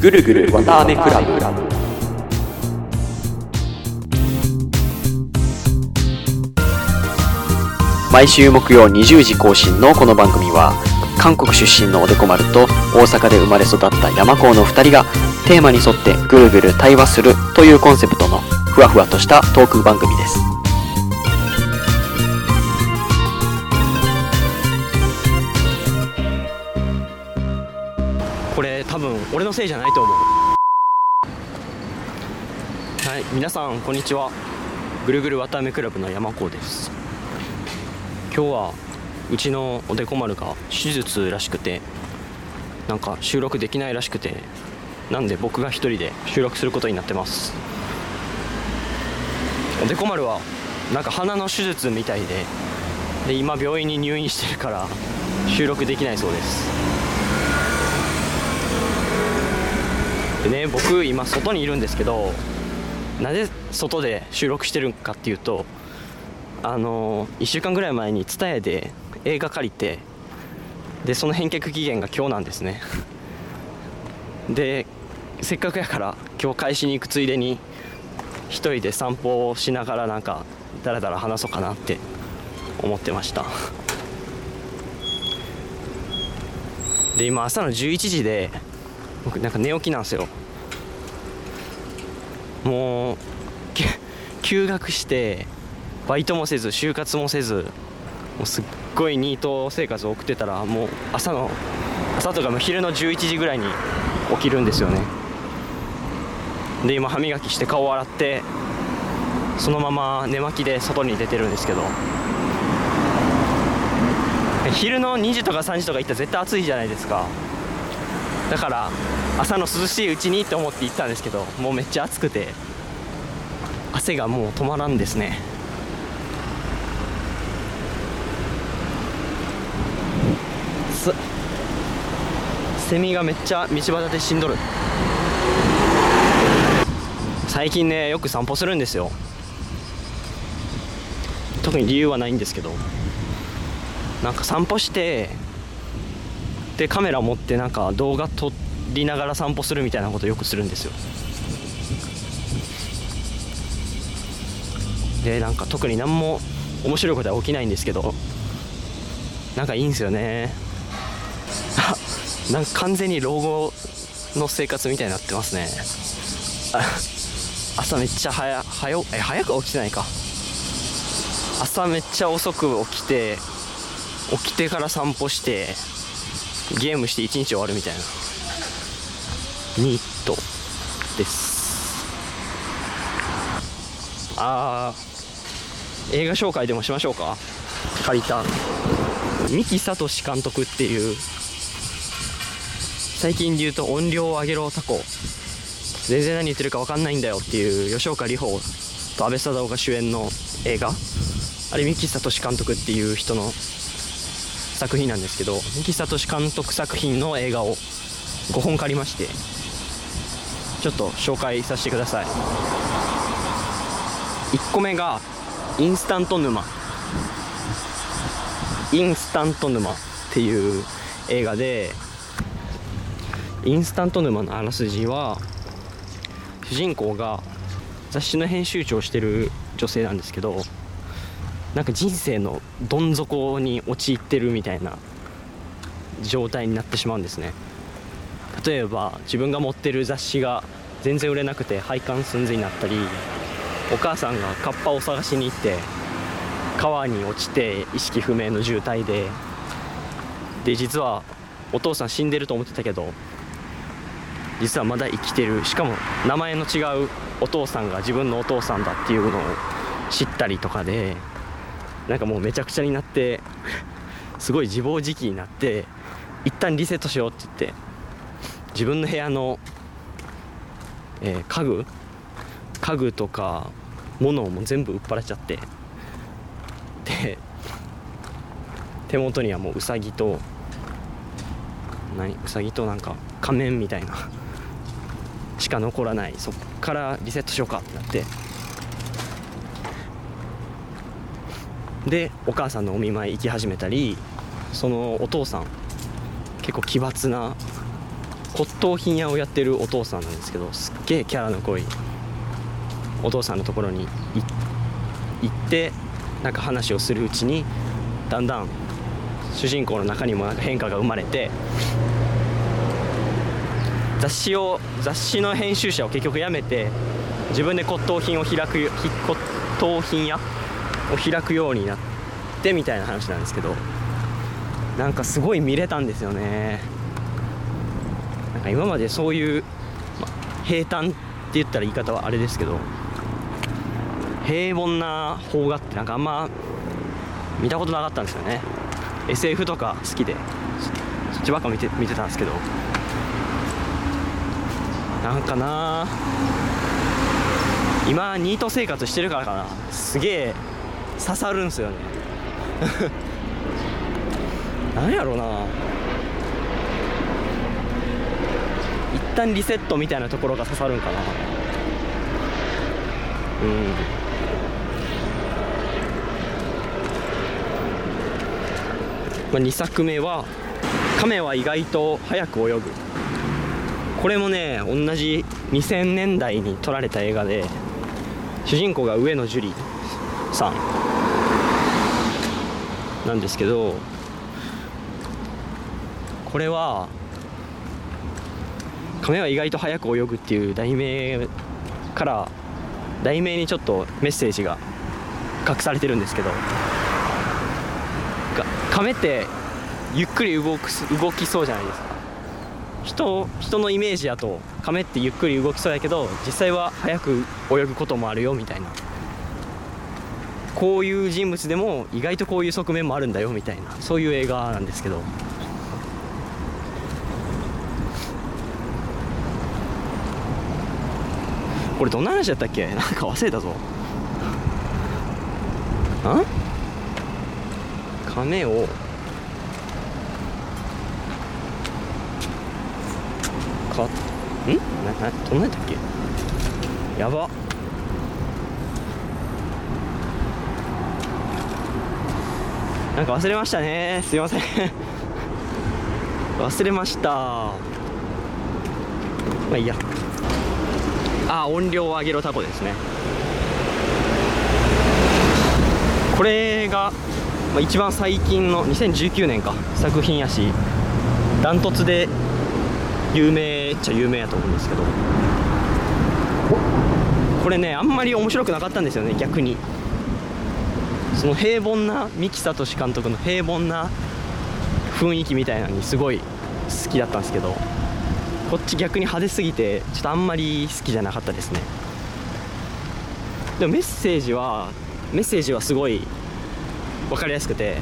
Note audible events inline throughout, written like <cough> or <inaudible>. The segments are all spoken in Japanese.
ぐるぐるわたあめクラブ。毎週木曜20時更新のこの番組は韓国出身のおでこ丸と大阪で生まれ育った山高の2人がテーマに沿ってぐるぐる対話するというコンセプトのふわふわとしたトーク番組ですせいじゃないと思う。はい皆さんこんにちは。ぐるぐるわたあめクラブの山高です。今日はうちのおでこ丸が手術らしくてなんか収録できないらしくてなんで僕が一人で収録することになってます。おでこ丸はなんか鼻の手術みたいでで今病院に入院してるから収録できないそうです。でね僕今外にいるんですけどなぜ外で収録してるかっていうとあの1週間ぐらい前に TSUTAYA で映画借りてでその返却期限が今日なんですね。でせっかくやから今日返しに行くついでに一人で散歩をしながらなんかだらだら話そうかなって思ってました。で今朝の11時で僕なんか寝起きなんですよ。もう休学してバイトもせず就活もせずもうすっごいニート生活を送ってたらもう朝の朝とかも昼の11時ぐらいに起きるんですよね。で今歯磨きして顔を洗ってそのまま寝巻きで外に出てるんですけど。昼の2時とか3時とか行ったら絶対暑いじゃないですか。だから朝の涼しいうちにって思って行ったんですけどもうめっちゃ暑くて汗がもう止まらんですね。セミがめっちゃ道端で死んどる。最近ねよく散歩するんですよ。特に理由はないんですけどなんか散歩してでカメラ持ってなんか動画撮ってりながら散歩するみたいなことよくするんですよ。でなんか特に何も面白いことは起きないんですけどなんかいいんですよね。あ <laughs> なんか完全に老後の生活みたいになってますね。<laughs> 朝めっちゃ早早え早く起きてないか。朝めっちゃ遅く起きて起きてから散歩してゲームして一日終わるみたいな。ニット。です。あー。映画紹介でもしましょうか？借りた。三木聡監督っていう。最近で言うと音量を上げろタコ。全然何言ってるか分かんないんだよっていう吉岡里帆と阿部サダヲが主演の映画。あれ三木聡監督っていう人の作品なんですけど三木聡監督作品の映画を5本借りましてちょっと紹介させてください。1個目がインスタント沼。インスタント沼っていう映画でインスタント沼のあらすじは主人公が雑誌の編集長をしてる女性なんですけどなんか人生のどん底に陥ってるみたいな状態になってしまうんですね。例えば自分が持ってる雑誌が全然売れなくて廃刊寸前になったりお母さんがカッパを探しに行って川に落ちて意識不明の重体でで実はお父さん死んでると思ってたけど実はまだ生きてる。しかも名前の違うお父さんが自分のお父さんだっていうのを知ったりとかでなんかもうめちゃくちゃになってすごい自暴自棄になって一旦リセットしようって言って自分の部屋の、えー家具？家具とか物をも全部売っ払っちゃって。で手元にはもうウサギと何？ウサギとなんか仮面みたいな。しか残らない。そっからリセットしようかってなって。でお母さんのお見舞い行き始めたりそのお父さん結構奇抜な骨董品屋をやってるお父さんなんですけどすっげえキャラの濃いお父さんのところに行ってなんか話をするうちにだんだん主人公の中にもなんか変化が生まれて雑誌を雑誌の編集者を結局辞めて自分で骨董品を開く骨董品屋を開くようになってみたいな話なんですけどなんかすごい見れたんですよね。なんか今までそういう、ま、平坦って言ったら言い方はあれですけど平凡な邦画ってなんかあんま見たことなかったんですよね。SF とか好きで。そっちばっか見て見てたんですけど。なんかな。今ニート生活してるからかな。すげえ刺さるんすよね。<laughs> 何やろうな一旦リセットみたいなところが刺さるんかな。うん。まあ、2作目は「亀は意外と早く泳ぐ」これもね同じ2000年代に撮られた映画で主人公が上野樹里さんなんですけどこれは「亀は意外と早く泳ぐ」っていう題名から題名にちょっとメッセージが隠されてるんですけど亀ってゆっくり動く動きそうじゃないですか。人人のイメージだと亀ってゆっくり動きそうやけど実際は速く泳ぐこともあるよみたいな。こういう人物でも意外とこういう側面もあるんだよみたいなそういう映画なんですけど。これどんな話だったっけ？なんか忘れたぞ。ん亀を。かん？ななどんなんだっけ？やば。なんか忘れましたね。すいません。忘れました。まあいいや。あ音量を上げろタコですね。これが、まあ、一番最近の2019年か作品やしダントツで有名っちゃ有名やと思うんですけど。これねあんまり面白くなかったんですよね逆に。その平凡な三木聡監督の平凡な雰囲気みたいなのにすごい好きだったんですけど。こっち逆に派手すぎてちょっとあんまり好きじゃなかったですね。でもメッセージはメッセージはすごい分かりやすくて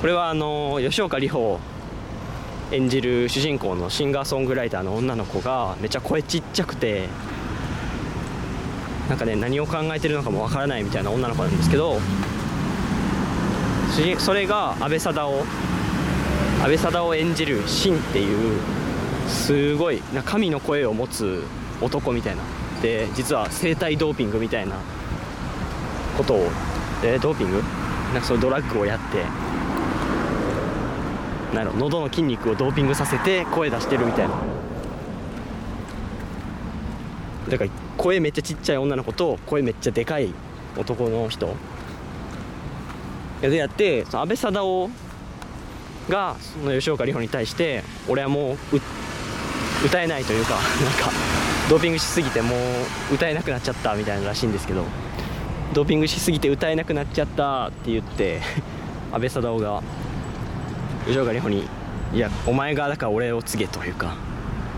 これはあの吉岡里帆演じる主人公のシンガーソングライターの女の子がめっちゃ声ちっちゃくてなんかね何を考えてるのかもわからないみたいな女の子なんですけどそれが阿部サダヲ阿部サダヲ演じるシンっていうすごいな神の声を持つ男みたいな。で実は生体ドーピングみたいなことを。えドーピング？なんかそういうドラッグをやって。なんやろ喉の筋肉をドーピングさせて声出してるみたいな。だから声めっちゃちっちゃい女の子と声めっちゃでかい男の人。でやってその安倍貞夫がその吉岡里帆に対して俺はもう歌えないというかなんかドーピングしすぎてもう歌えなくなっちゃったみたいならしいんですけどドーピングしすぎて歌えなくなっちゃったって言って安倍貞夫が吉岡里帆に「いやお前がだから俺を告げ」というか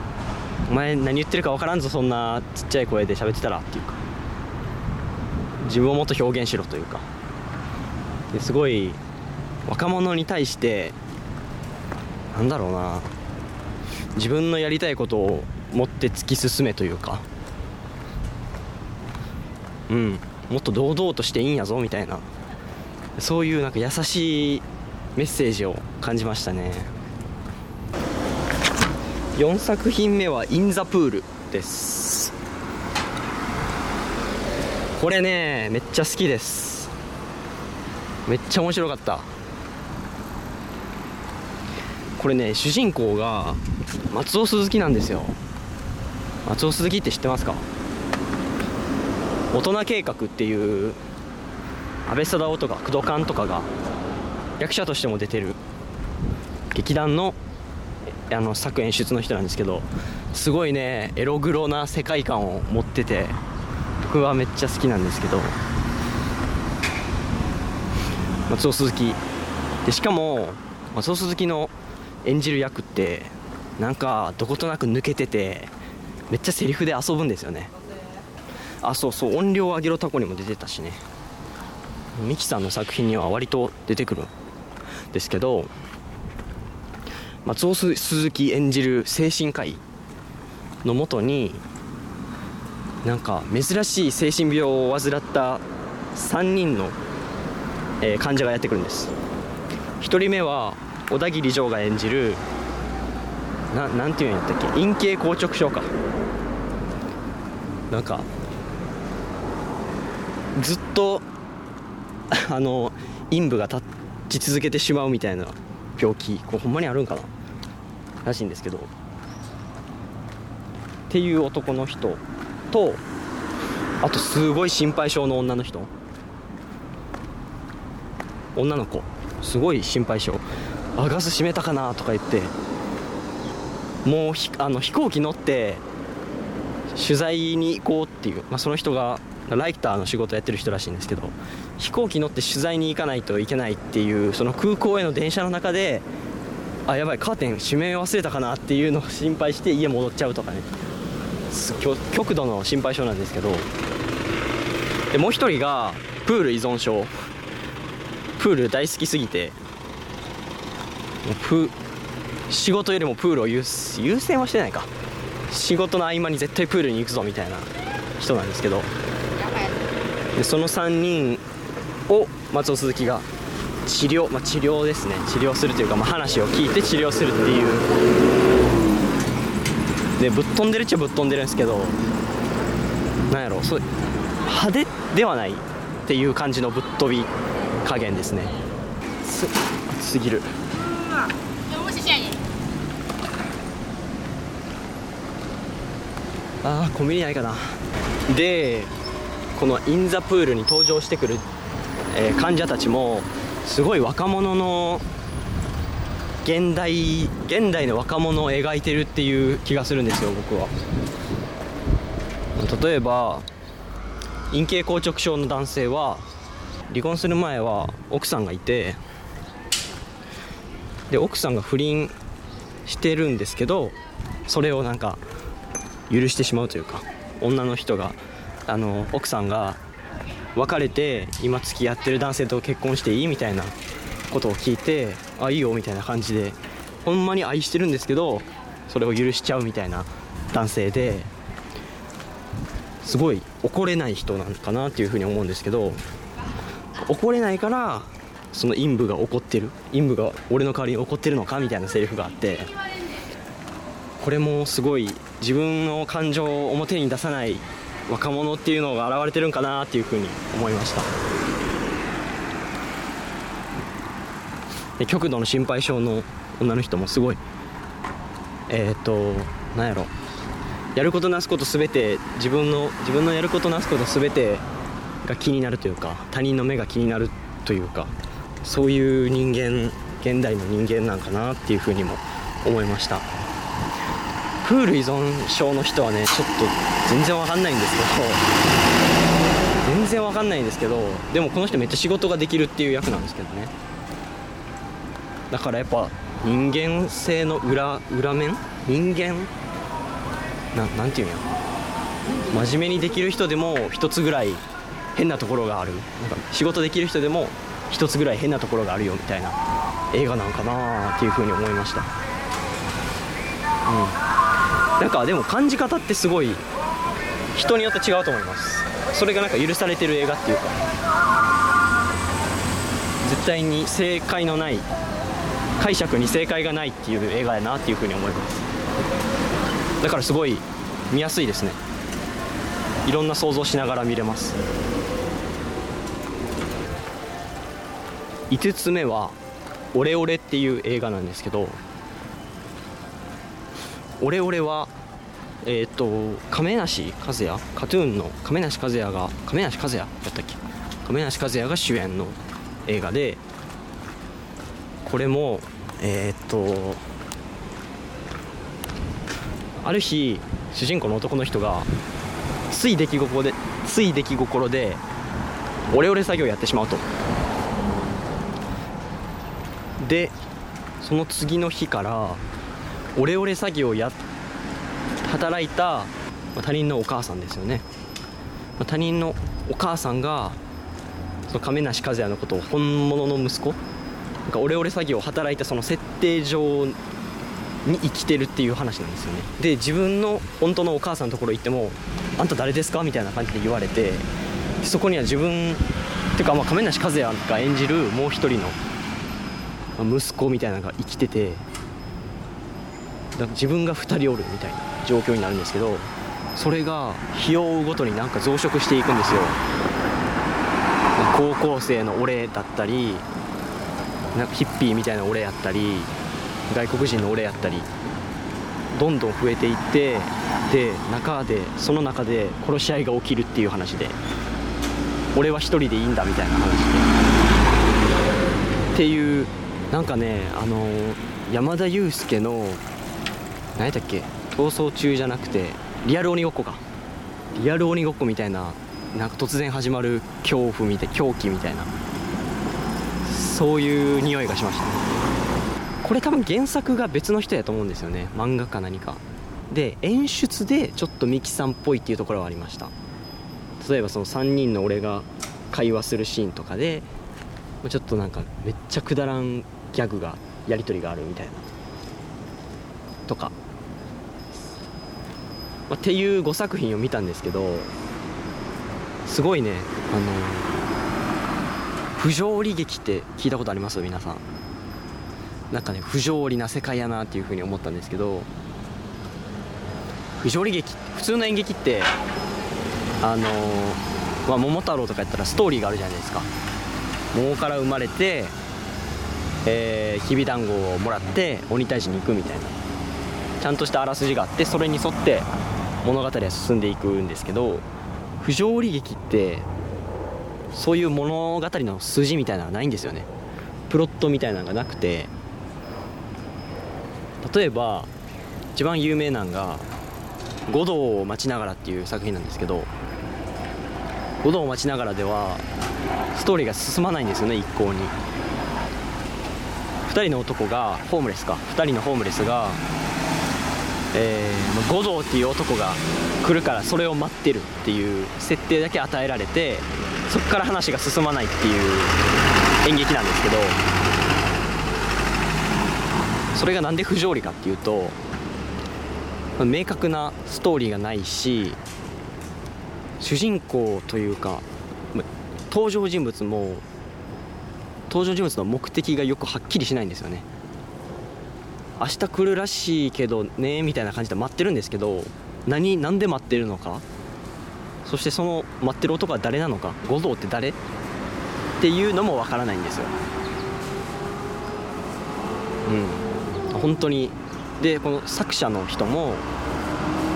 「お前何言ってるか分からんぞそんなちっちゃい声で喋ってたら」っていうか自分をもっと表現しろというか。すごい若者に対してなんだろうな自分のやりたいことを持って突き進めというか。うん。もっと堂々としていいんやぞみたいな。そういうなんか優しいメッセージを感じましたね。4作品目は「イン・ザ・プール」です。これねめっちゃ好きです。めっちゃ面白かった。これね主人公が松尾鈴木なんですよ。松尾鈴木って知ってますか？大人計画っていう安倍貞夫とか工藤勘とかが役者としても出てる劇団のあの作演出の人なんですけどすごいねエログロな世界観を持ってて僕はめっちゃ好きなんですけど松尾鈴木。でしかも松尾鈴木の演じる役ってなんかどことなく抜けててめっちゃセリフで遊ぶんですよね。あそうそう音量上げろタコにも出てたしね。ミキさんの作品には割と出てくるんですけど松尾鈴木演じる精神科医のもとになんか珍しい精神病を患った3人の、えー患者がやってくるんです。1人目は小田切丈が演じるななんていうんやったっけ？陰茎硬直症か。なんかずっと <laughs> あの陰部が立ち続けてしまうみたいな病気これほんまにあるんかな？らしいんですけど。っていう男の人とあとすごい心配性の女の人。女の子。すごい心配性。あガス閉めたかなとか言ってもうひあの飛行機乗って取材に行こうっていう、まあ、その人がライターの仕事やってる人らしいんですけど飛行機乗って取材に行かないといけないっていうその空港への電車の中であやばいカーテン閉め忘れたかなっていうのを心配して家戻っちゃうとかね。極度の心配性なんですけどでもう一人がプール依存症。プール大好きすぎてプ仕事よりもプールを優先はしてないか。仕事の合間に絶対プールに行くぞみたいな人なんですけど。でその3人を松尾鈴木が治療、まあ、治療ですね。治療するというか、まあ、話を聞いて治療するっていう。でぶっ飛んでるっちゃぶっ飛んでるんですけどなんやろそう派手ではないっていう感じのぶっ飛び加減ですね。すすぎる。我是谢你。あーコンビニないかなでこのインザプールに登場してくる、えー患者たちもすごい若者の現代現代の若者を描いてるっていう気がするんですよ僕は例えば陰茎硬直症の男性は離婚する前は奥さんがいてで奥さんが不倫してるんですけどそれをなんか許してしまうというか女の人があの奥さんが別れて今付き合ってる男性と結婚していいみたいなことを聞いてあいいよみたいな感じでほんまに愛してるんですけどそれを許しちゃうみたいな男性ですごい怒れない人なのかなっていうふうに思うんですけど怒れないからその陰部が怒ってる？陰部が俺の代わりに怒ってるのかみたいなセリフがあって。これもすごい自分の感情を表に出さない若者っていうのが現れてるんかなっていうふうに思いました。で極度の心配性の女の人もすごい。えっ、となんやろ。やることなすこと全て自分の自分のやることなすこと全てが気になるというか他人の目が気になるというか。そういう人間現代の人間なんかなっていうふうにも思いました。プール依存症の人はねちょっと全然わかんないんですけど全然わかんないんですけどでもこの人めっちゃ仕事ができるっていう役なんですけどね。だからやっぱ人間性の裏裏面？人間？ななんていうんや？真面目にできる人でも一つぐらい変なところがある。なんか仕事できる人でも一つぐらい変なところがあるよみたいな映画なんかなっていうふうに思いました。うん。なんかでも感じ方ってすごい人によって違うと思います。それがなんか許されてる映画っていうか。絶対に正解のない解釈に正解がないっていう映画やなっていうふうに思います。だからすごい見やすいですね。いろんな想像しながら見れます。5つ目は「オレオレ」っていう映画なんですけどオレオレはえっ、と亀梨和也カトゥーンの亀梨和也が亀梨和也やったっけ？亀梨和也が主演の映画でこれもえっ、とある日主人公の男の人がつい出来心でつい出来心でオレオレ作業をやってしまうと。でその次の日からオレオレ作業をや働いた他人のお母さんですよね他人のお母さんがその亀梨和也のことを本物の息子なんかオレオレ作業を働いたその設定上に生きてるっていう話なんですよねで自分の本当のお母さんのところ行っても「あんた誰ですか?」みたいな感じで言われてそこには自分っていうかまあ亀梨和也が演じるもう一人の息子みたいなのが生きててだから自分が2人おるみたいな状況になるんですけどそれが日を追うごとになんか増殖していくんですよ。高校生の俺だったりなんかヒッピーみたいな俺やったり外国人の俺やったりどんどん増えていってで中でその中で殺し合いが起きるっていう話で俺は一人でいいんだみたいな話で。っていうなんかねあの山田裕介の何やったっけ？逃走中じゃなくてリアル鬼ごっこか。リアル鬼ごっこみたいななんか突然始まる恐怖みたい狂気みたいな。そういう匂いがしました。ねこれ多分原作が別の人やと思うんですよね。漫画か何か。で演出でちょっとミキさんっぽいっていうところはありました。例えばその3人の俺が会話するシーンとかでちょっとなんかめっちゃくだらんギャグがやり取りがあるみたいな。とか、まあ、っていう5作品を見たんですけどすごいねあの不条理劇って聞いたことあります？皆さん。なんかね不条理な世界やなっていうふうに思ったんですけど不条理劇普通の演劇ってあのまあ、桃太郎とかやったらストーリーがあるじゃないですか。桃から生まれて、えー、きびだんごをもらって鬼退治に行くみたいな。ちゃんとしたあらすじがあってそれに沿って物語は進んでいくんですけど不条理劇ってそういう物語の筋みたいなのがないんですよね。プロットみたいなのがなくて。例えば一番有名なのが「五道を待ちながら」っていう作品なんですけど五道を待ちながらではストーリーが進まないんですよね一向に。2人の男がホームレスか。2人のホームレスが、えー、五道っていう男が来るからそれを待ってるっていう設定だけ与えられてそこから話が進まないっていう演劇なんですけどそれがなんで不条理かっていうと明確なストーリーがないし主人公というか登場人物も登場人物の目的がよくはっきりしないんですよね。明日来るらしいけどねみたいな感じで待ってるんですけど何何で待ってるのか？そしてその待ってる男は誰なのか？五道って誰？っていうのもわからないんですよ。うん。本当に。でこの作者の人も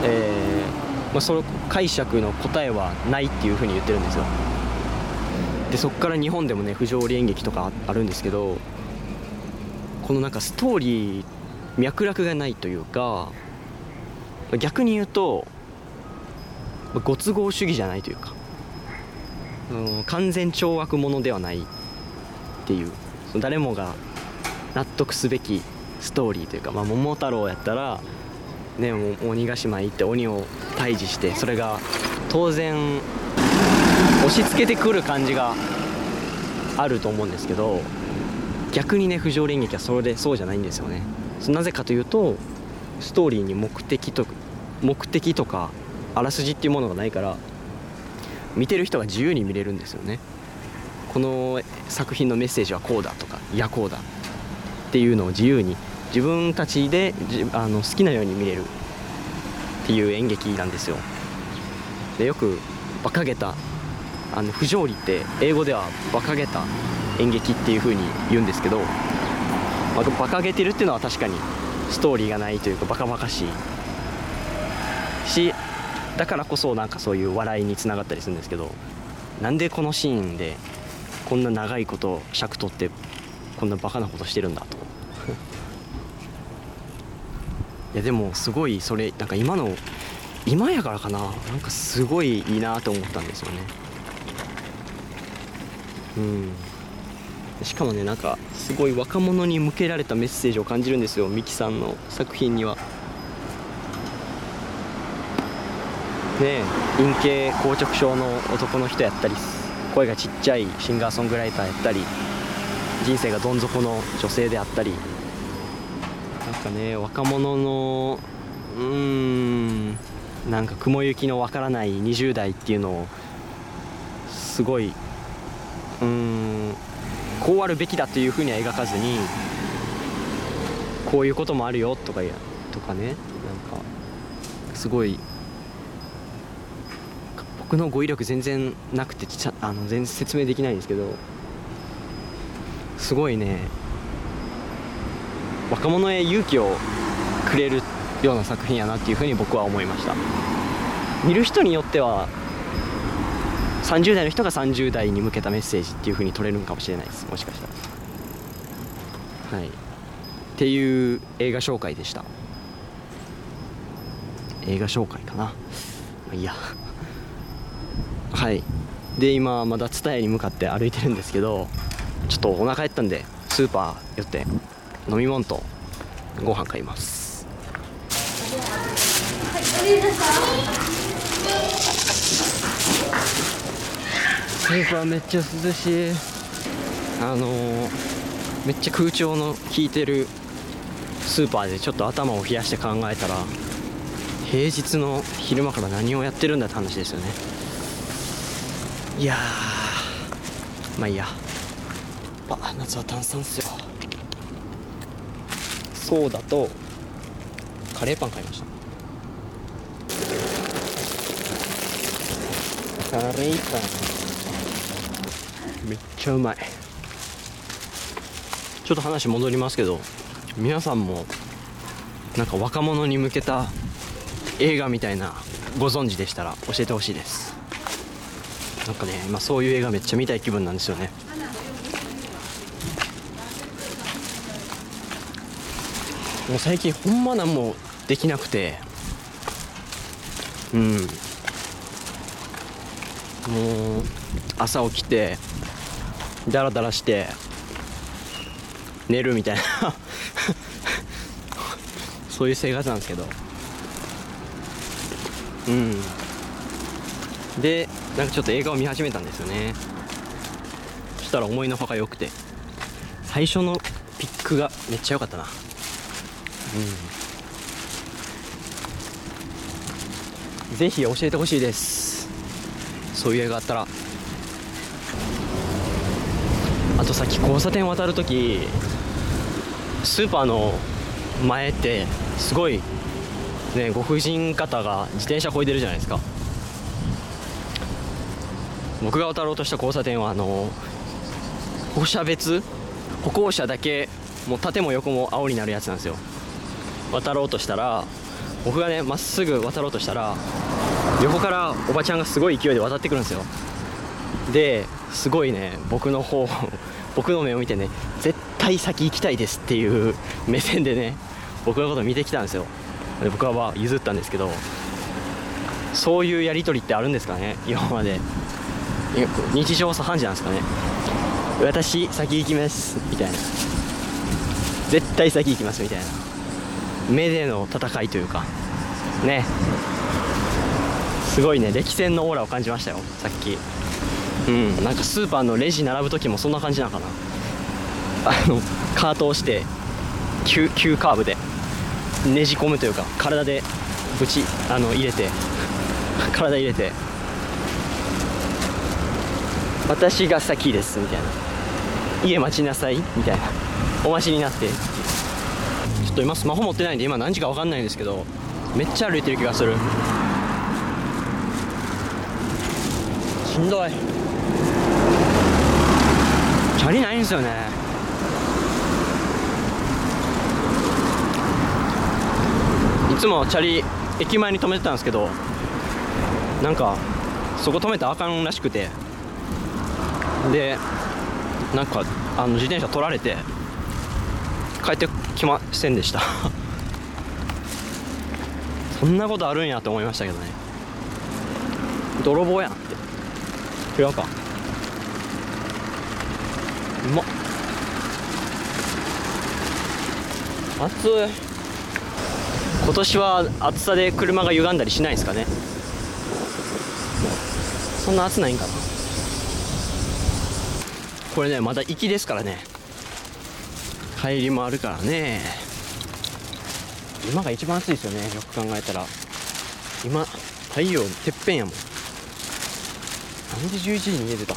えーまあ、その解釈の答えはないっていうふうに言ってるんですよ。でそこから日本でもね不条理演劇とかあるんですけどこのなんかストーリー脈絡がないというか逆に言うとご都合主義じゃないというか、うん、完全懲悪者ではないっていう誰もが納得すべきストーリーというか、まあ、桃太郎やったらね、鬼ヶ島行って鬼を退治してそれが当然押し付けてくる感じがあると思うんですけど逆にね不条理演劇はそれでそうじゃないんですよね。なぜかというとストーリーに目的と目的とかあらすじっていうものがないから見てる人が自由に見れるんですよね。この作品のメッセージはこうだとかいやこうだっていうのを自由に自分たちであの好きなように見れるっていう演劇なんですよ。でよく馬鹿げたあの不条理って英語では馬鹿げた演劇っていう風に言うんですけど、まあ、馬鹿げてるっていうのは確かにストーリーがないというかバカバカしい。しだからこそなんかそういう笑いにつながったりするんですけどなんでこのシーンでこんな長いこと尺取ってこんなバカなことしてるんだと。<laughs> いやでもすごいそれなんか今の今やからかな。なんかすごいいいなと思ったんですよね。うん。しかもねなんかすごい若者に向けられたメッセージを感じるんですよミキさんの作品には。ね陰茎硬直症の男の人やったり声がちっちゃいシンガーソングライターやったり人生がどん底の女性であったり。なんかね若者のうーんなんか雲行きのわからない20代っていうのをすごいうん。こうあるべきだというふうには描かずにこういうこともあるよとかやとかね。なんかすごい僕の語彙力全然なくてちゃあの全然説明できないんですけどすごいね若者へ勇気をくれるような作品やなっていうふうに僕は思いました。見る人によっては30代の人が30代に向けたメッセージっていうふうに取れるんかもしれないです。もしかしたら。はい。っていう映画紹介でした。映画紹介かな。まあいいや。はい。で今まだ蔦屋に向かって歩いてるんですけどちょっとお腹減ったんでスーパー寄って飲み物とご飯買います。スーパーめっちゃ涼しい。あのーめっちゃ空調の効いてるスーパーでちょっと頭を冷やして考えたら平日の昼間から何をやってるんだって話ですよね。いやまあいいや。あ夏は炭酸っすよ。ソーダとカレーパン買いました。カレーパン。ちゃうまい。ちょっと話戻りますけど皆さんもなんか若者に向けた映画みたいなご存知でしたら教えてほしいです。なんかね今そういう映画めっちゃ見たい気分なんですよね。もう最近ほんまなんもできなくてうん。もう朝起きてダラダラして寝るみたいな。<laughs> そういう生活なんですけど。うん。でなんかちょっと映画を見始めたんですよね。そしたら思いのほか良くて。最初のピックがめっちゃ良かったな。うん。ぜひ教えてほしいです。そういう映画あったらあとさっき交差点渡るときスーパーの前ってすごいねご婦人方が自転車こいでるじゃないですか。僕が渡ろうとした交差点はあの歩車別？歩行者だけもう縦も横も青になるやつなんですよ。渡ろうとしたら僕がねまっすぐ渡ろうとしたら横からおばちゃんがすごい勢いで渡ってくるんですよ。ですごいね僕の方僕の目を見てね絶対先行きたいですっていう <laughs> 目線でね僕のこと見てきたんですよ。で僕はまあ譲ったんですけどそういうやり取りってあるんですかね今まで。日常茶飯事なんですかね。私先行きますみたいな。絶対先行きますみたいな。目での戦いというかね。すごいね歴戦のオーラを感じましたよさっき。うん。なんかスーパーのレジ並ぶ時もそんな感じなのかな。あのカートをして急急カーブでねじ込むというか体でぶちあの入れて <laughs> 体入れて私が先ですみたいな家待ちなさいみたいな。お待ちになって。ちょっと今スマホ持ってないんで今何時か分かんないんですけどめっちゃ歩いてる気がする。しんどい。チャリないんですよね。いつもチャリ駅前に止めてたんですけどなんかそこ止めたらあかんらしくて。でなんかあの自転車取られて帰ってきませんでした。<laughs> そんなことあるんやと思いましたけどね。泥棒やんって。違うか。うまっ。暑い。今年は暑さで車が歪んだりしないんですかね。そんな暑ないんかな。これねまだ行きですからね。帰りもあるからね。今が一番暑いですよねよく考えたら。今太陽てっぺんやもん。なんで11時に家出た？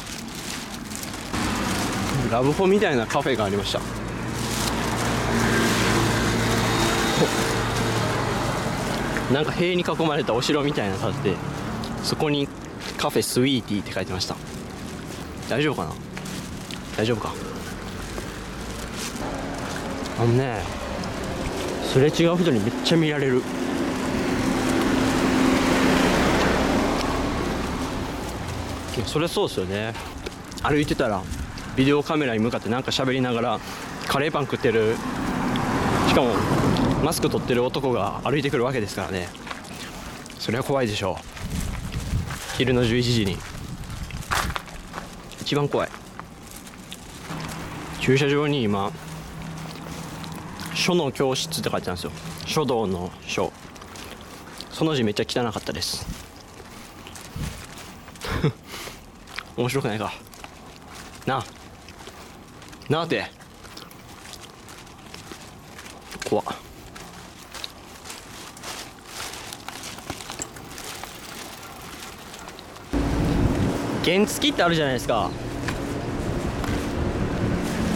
ラブホみたいなカフェがありました。なんか塀に囲まれたお城みたいな建ててそこにカフェスイーティーって書いてました。大丈夫かな？大丈夫か？あのねすれ違う人にめっちゃ見られる。いやそれそうですよね。歩いてたらビデオカメラに向かってなんか喋りながらカレーパン食ってるしかもマスク取ってる男が歩いてくるわけですからね。それは怖いでしょう。昼の11時に。一番怖い。駐車場に今書の教室って書いてあるんですよ。書道の書。その字めっちゃ汚かったです。<laughs> 面白くないか。なあ。なて。怖っ。原付ってあるじゃないですか。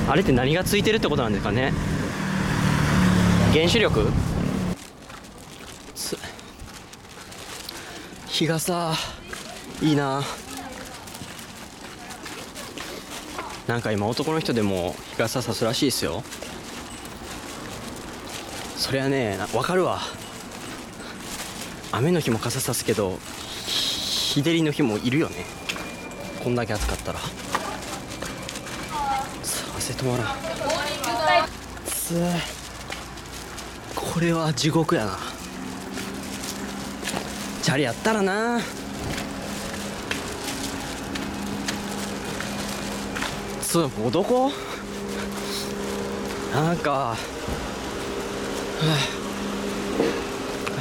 あれって何がついてるってことなんですかね。原子力？つ。日傘いいな。なんか今男の人でも日傘さすらしいですよ。そりゃねわかるわ。雨の日も傘さすけど日照りの日もいるよね。こんだけ暑かったら。汗止まらん。ついこれは地獄やな。チャリやったらな。つうもうどこなんか、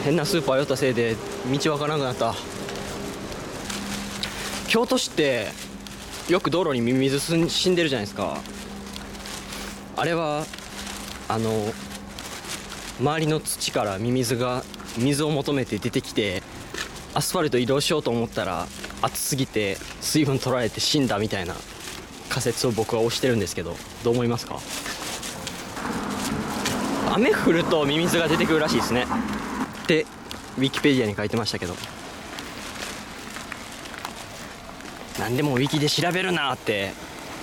変なスーパー寄ったせいで道わからなくなった。京都市ってよく道路にミミズ死んでるじゃないですか。あれはあの周りの土からミミズが水を求めて出てきてアスファルト移動しようと思ったら暑すぎて水分取られて死んだみたいな。仮説を僕は推してるんですけどどう思いますか？雨降るとミミズが出てくるらしいですね。ってウィキペディアに書いてましたけど。何でもウィキで調べるなって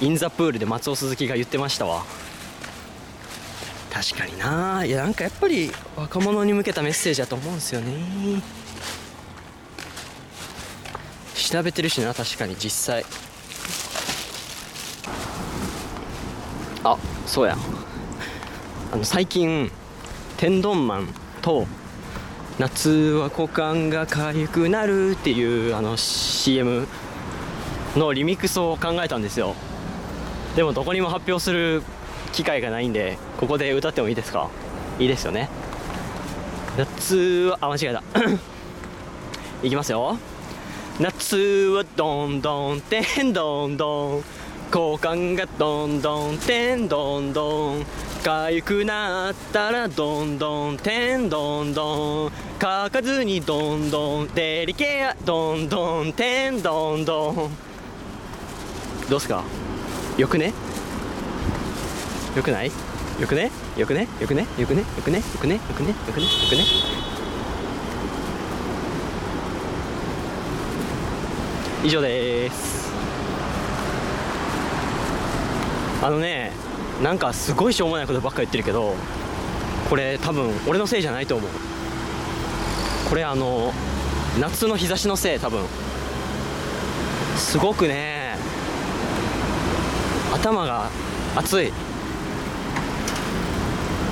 インザプールで松尾鈴木が言ってましたわ。確かにな。いやなんかやっぱり若者に向けたメッセージだと思うんですよね。調べてるしな確かに。実際。あそうや。あの最近天丼マンと夏は股間が痒くなるっていうあの CM のリミックスを考えたんですよ。でもどこにも発表する機会がないんでここで歌ってもいいですか？いいですよね。夏はあ間違えた。<coughs> いきますよ。夏はどんどんてんどんどん。交換がどんどん。てんどんどんかゆくなったらどんどん。てんどんどんかかずにどんどんデリケアどんどん。てんどん。どん。どうすか？よくね？よくない？よくね？よくね？よくね？よくね？よくね？よくね？よくね？よくね？よくね？以上です。あのねなんかすごいしょうもないことばっか言ってるけどこれ多分俺のせいじゃないと思う。これあの夏の日差しのせい多分。すごくね頭が熱い。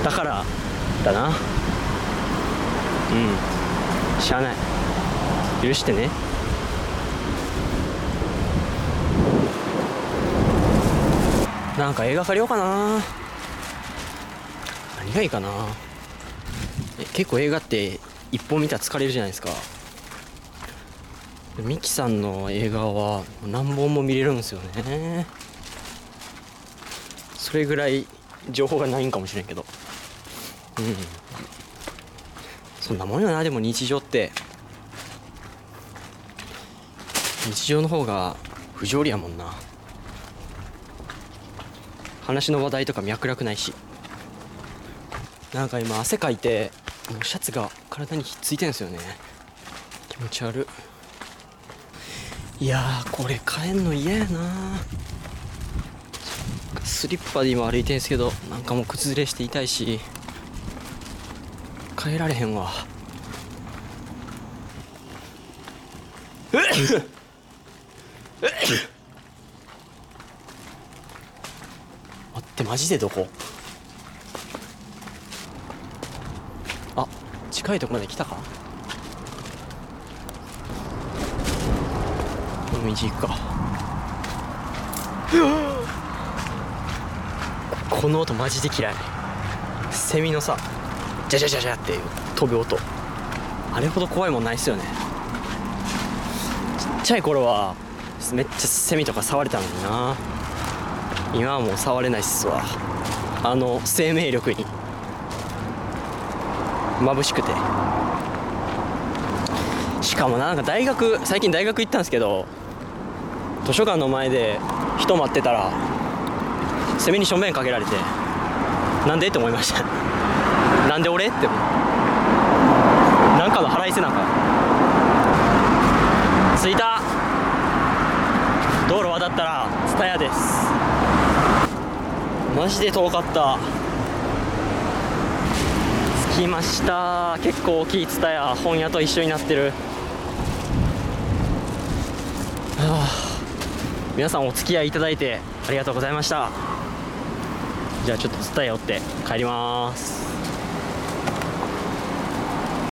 だからだな。うん。しゃあない。許してね。なんか映画借りようかな。何がいいかな。結構映画って一本見たら疲れるじゃないですか。ミキさんの映画は何本も見れるんですよね。それぐらい情報がないんかもしれんけど。うん。そんなもんよな。でも日常って。日常の方が不条理やもんな。話の話題とか脈絡ないし。なんか今汗かいてもうシャツが体にひっついてんですよね。気持ち悪。いやーこれ帰んの嫌やな。スリッパで今歩いてんすけどなんかもう靴ずれして痛いし。帰られへんわ。待ってマジでどこ？あ近いとこまで来たか？この道行くか。この音マジで嫌い。セミのさジャジャジャジャって飛ぶ音。あれほど怖いもんないっすよね。ちっちゃい頃はめっちゃセミとか触れたのにな。今はもう触れないっすわ。あの生命力に。眩しくて。しかもなんか大学最近大学行ったんですけど図書館の前で人待ってたらセミに正面かけられてなんでって思いました。なんで俺ってなんかの腹いせなんか着いた。道路渡ったら蔦屋です。マジで遠かった。着きました。結構大きい蔦屋。本屋と一緒になってる。はあ。皆さんお付き合いいただいてありがとうございました。じゃあちょっと蔦屋寄って帰ります。